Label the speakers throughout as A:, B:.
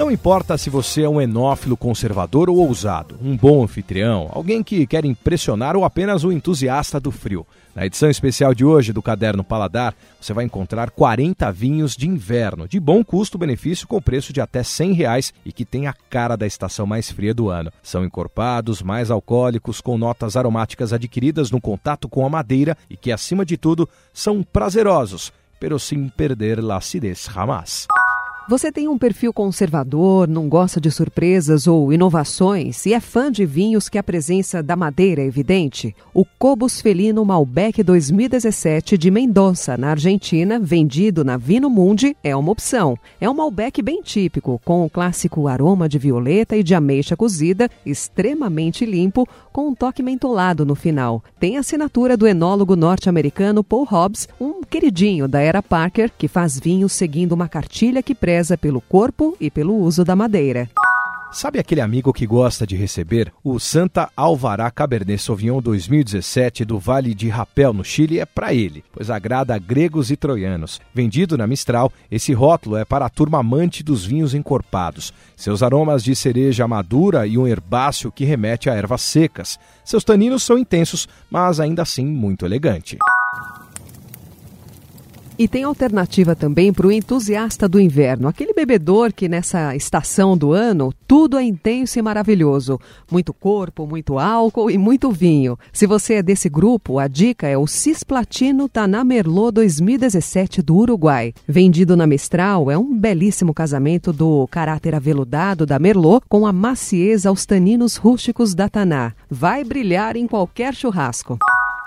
A: Não importa se você é um enófilo conservador ou ousado, um bom anfitrião, alguém que quer impressionar ou apenas um entusiasta do frio. Na edição especial de hoje do Caderno Paladar, você vai encontrar 40 vinhos de inverno, de bom custo-benefício com preço de até 100 reais e que tem a cara da estação mais fria do ano. São encorpados, mais alcoólicos, com notas aromáticas adquiridas no contato com a madeira e que, acima de tudo, são prazerosos, pero sem perder la acidez jamás.
B: Você tem um perfil conservador, não gosta de surpresas ou inovações e é fã de vinhos que a presença da madeira é evidente? O Cobus Felino Malbec 2017 de Mendoza, na Argentina, vendido na Vino Mundi, é uma opção. É um Malbec bem típico, com o clássico aroma de violeta e de ameixa cozida, extremamente limpo, com um toque mentolado no final. Tem a assinatura do enólogo norte-americano Paul Hobbs, um queridinho da era Parker, que faz vinhos seguindo uma cartilha que preza pelo corpo e pelo uso da madeira.
A: Sabe aquele amigo que gosta de receber? O Santa Alvará Cabernet Sauvignon 2017 do Vale de Rapel, no Chile, é para ele, pois agrada a gregos e troianos. Vendido na Mistral, esse rótulo é para a turma amante dos vinhos encorpados. Seus aromas de cereja madura e um herbáceo que remete a ervas secas. Seus taninos são intensos, mas ainda assim muito elegante.
B: E tem alternativa também para o entusiasta do inverno, aquele bebedor que nessa estação do ano tudo é intenso e maravilhoso. Muito corpo, muito álcool e muito vinho. Se você é desse grupo, a dica é o Cisplatino Taná Merlot 2017 do Uruguai. Vendido na Mestral, é um belíssimo casamento do caráter aveludado da Merlot com a macieza aos taninos rústicos da Taná. Vai brilhar em qualquer churrasco.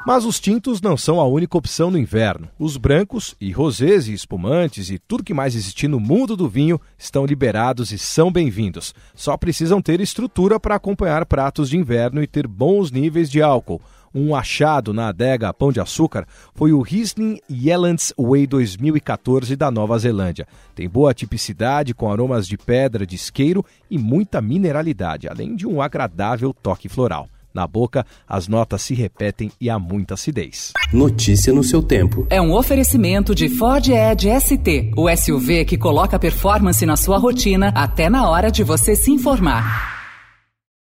A: Mas os tintos não são a única opção no inverno. Os brancos e rosés e espumantes e tudo que mais existir no mundo do vinho estão liberados e são bem-vindos. Só precisam ter estrutura para acompanhar pratos de inverno e ter bons níveis de álcool. Um achado na adega Pão de Açúcar foi o Riesling Jellands Way 2014 da Nova Zelândia. Tem boa tipicidade com aromas de pedra de isqueiro e muita mineralidade, além de um agradável toque floral. Na boca, as notas se repetem e há muita acidez.
C: Notícia no seu tempo.
D: É um oferecimento de Ford Edge ST, o SUV que coloca performance na sua rotina até na hora de você se informar.